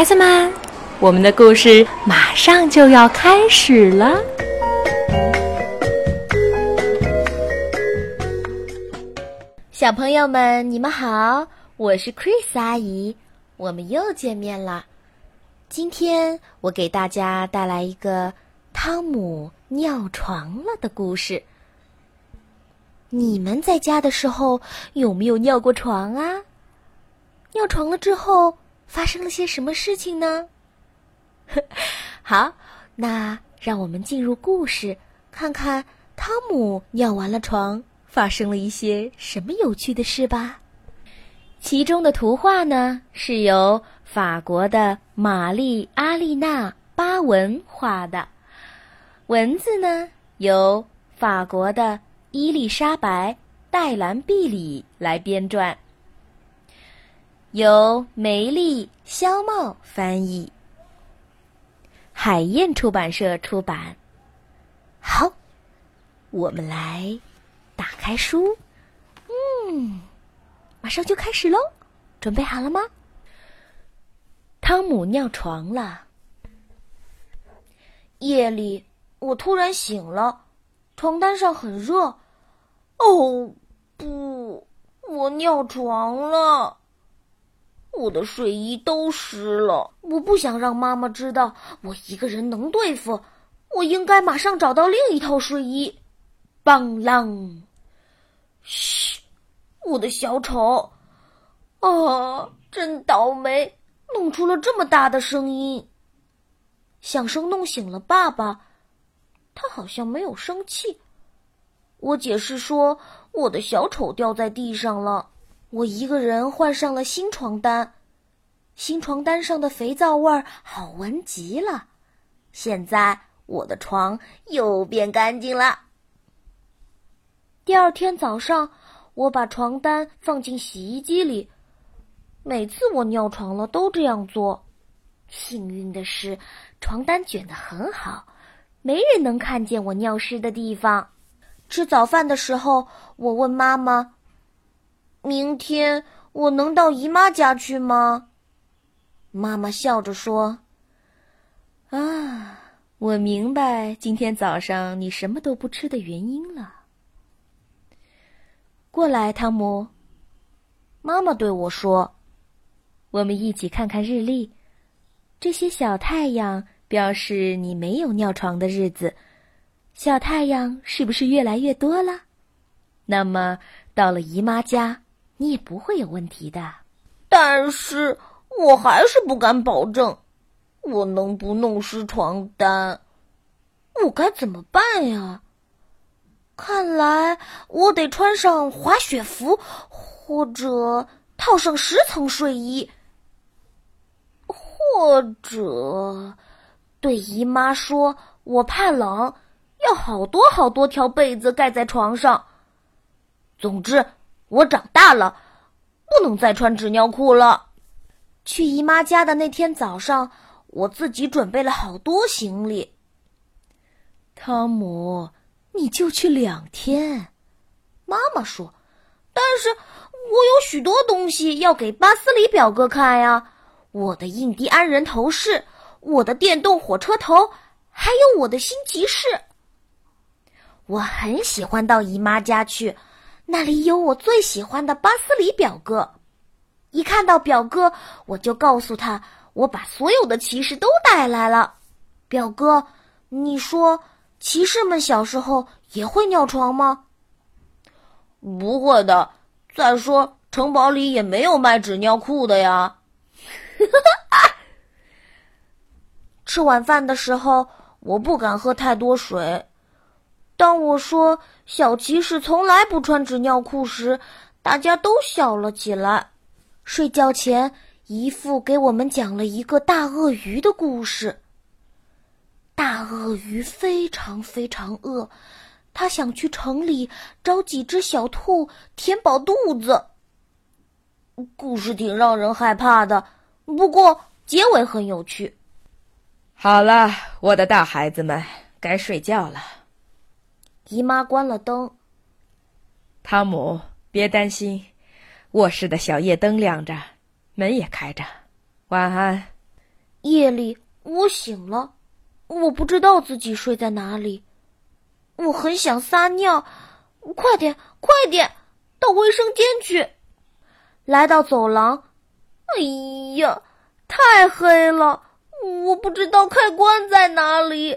孩子们，我们的故事马上就要开始了。小朋友们，你们好，我是 Chris 阿姨，我们又见面了。今天我给大家带来一个汤姆尿床了的故事。你们在家的时候有没有尿过床啊？尿床了之后发生了些什么事情呢？好，那让我们进入故事，看看汤姆尿完了床。发生了一些什么有趣的事吧？其中的图画呢，是由法国的玛丽阿丽娜巴文画的，文字呢由法国的伊丽莎白戴兰毕里来编撰，由梅丽肖茂翻译，海燕出版社出版。好，我们来。打开书，嗯，马上就开始喽，准备好了吗？汤姆尿床了。夜里，我突然醒了，床单上很热。哦，不，我尿床了，我的睡衣都湿了。我不想让妈妈知道我一个人能对付，我应该马上找到另一套睡衣。邦啷。嘘，我的小丑，啊，真倒霉，弄出了这么大的声音。响声弄醒了爸爸，他好像没有生气。我解释说，我的小丑掉在地上了，我一个人换上了新床单，新床单上的肥皂味儿好闻极了。现在我的床又变干净了。第二天早上，我把床单放进洗衣机里。每次我尿床了都这样做。幸运的是，床单卷得很好，没人能看见我尿湿的地方。吃早饭的时候，我问妈妈：“明天我能到姨妈家去吗？”妈妈笑着说：“啊，我明白今天早上你什么都不吃的原因了。”过来，汤姆。妈妈对我说：“我们一起看看日历，这些小太阳表示你没有尿床的日子。小太阳是不是越来越多了？那么到了姨妈家，你也不会有问题的。但是我还是不敢保证，我能不弄湿床单？我该怎么办呀？”看来我得穿上滑雪服，或者套上十层睡衣，或者对姨妈说我怕冷，要好多好多条被子盖在床上。总之，我长大了，不能再穿纸尿裤了。去姨妈家的那天早上，我自己准备了好多行李。汤姆。你就去两天，妈妈说。但是我有许多东西要给巴斯里表哥看呀，我的印第安人头饰，我的电动火车头，还有我的新骑士。我很喜欢到姨妈家去，那里有我最喜欢的巴斯里表哥。一看到表哥，我就告诉他，我把所有的骑士都带来了。表哥，你说。骑士们小时候也会尿床吗？不会的。再说，城堡里也没有卖纸尿裤的呀。吃晚饭的时候，我不敢喝太多水。当我说小骑士从来不穿纸尿裤时，大家都笑了起来。睡觉前，姨父给我们讲了一个大鳄鱼的故事。大鳄鱼非常非常饿，它想去城里找几只小兔填饱肚子。故事挺让人害怕的，不过结尾很有趣。好了，我的大孩子们，该睡觉了。姨妈关了灯。汤姆，别担心，卧室的小夜灯亮着，门也开着。晚安。夜里我醒了，我不知道自己睡在哪里，我很想撒尿，快点，快点，到卫生间去。来到走廊，哎呀，太黑了，我不知道开关在哪里。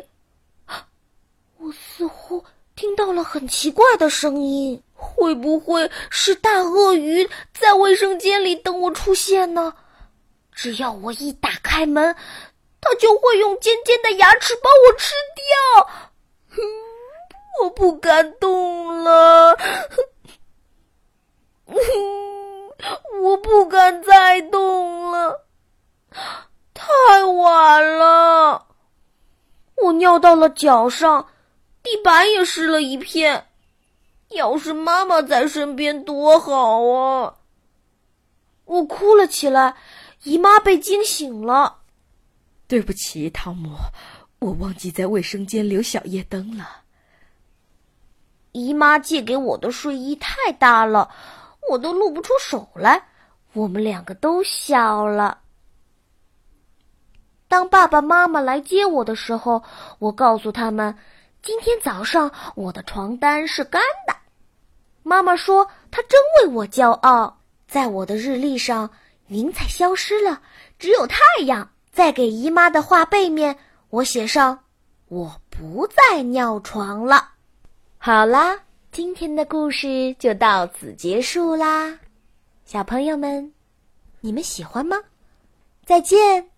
听到了很奇怪的声音，会不会是大鳄鱼在卫生间里等我出现呢？只要我一打开门，它就会用尖尖的牙齿把我吃掉。我不敢动了，我不敢再动了，太晚了。我尿到了脚上，地板也湿了一片。要是妈妈在身边多好啊！我哭了起来。姨妈被惊醒了，对不起，汤姆，我忘记在卫生间留小夜灯了。姨妈借给我的睡衣太大了，我都露不出手来。我们两个都笑了。当爸爸妈妈来接我的时候，我告诉他们，今天早上我的床单是干的。妈妈说，她真为我骄傲，在我的日历上。云彩消失了，只有太阳。在给姨妈的画背面，我写上：“我不再尿床了。”好啦，今天的故事就到此结束啦，小朋友们，你们喜欢吗？再见。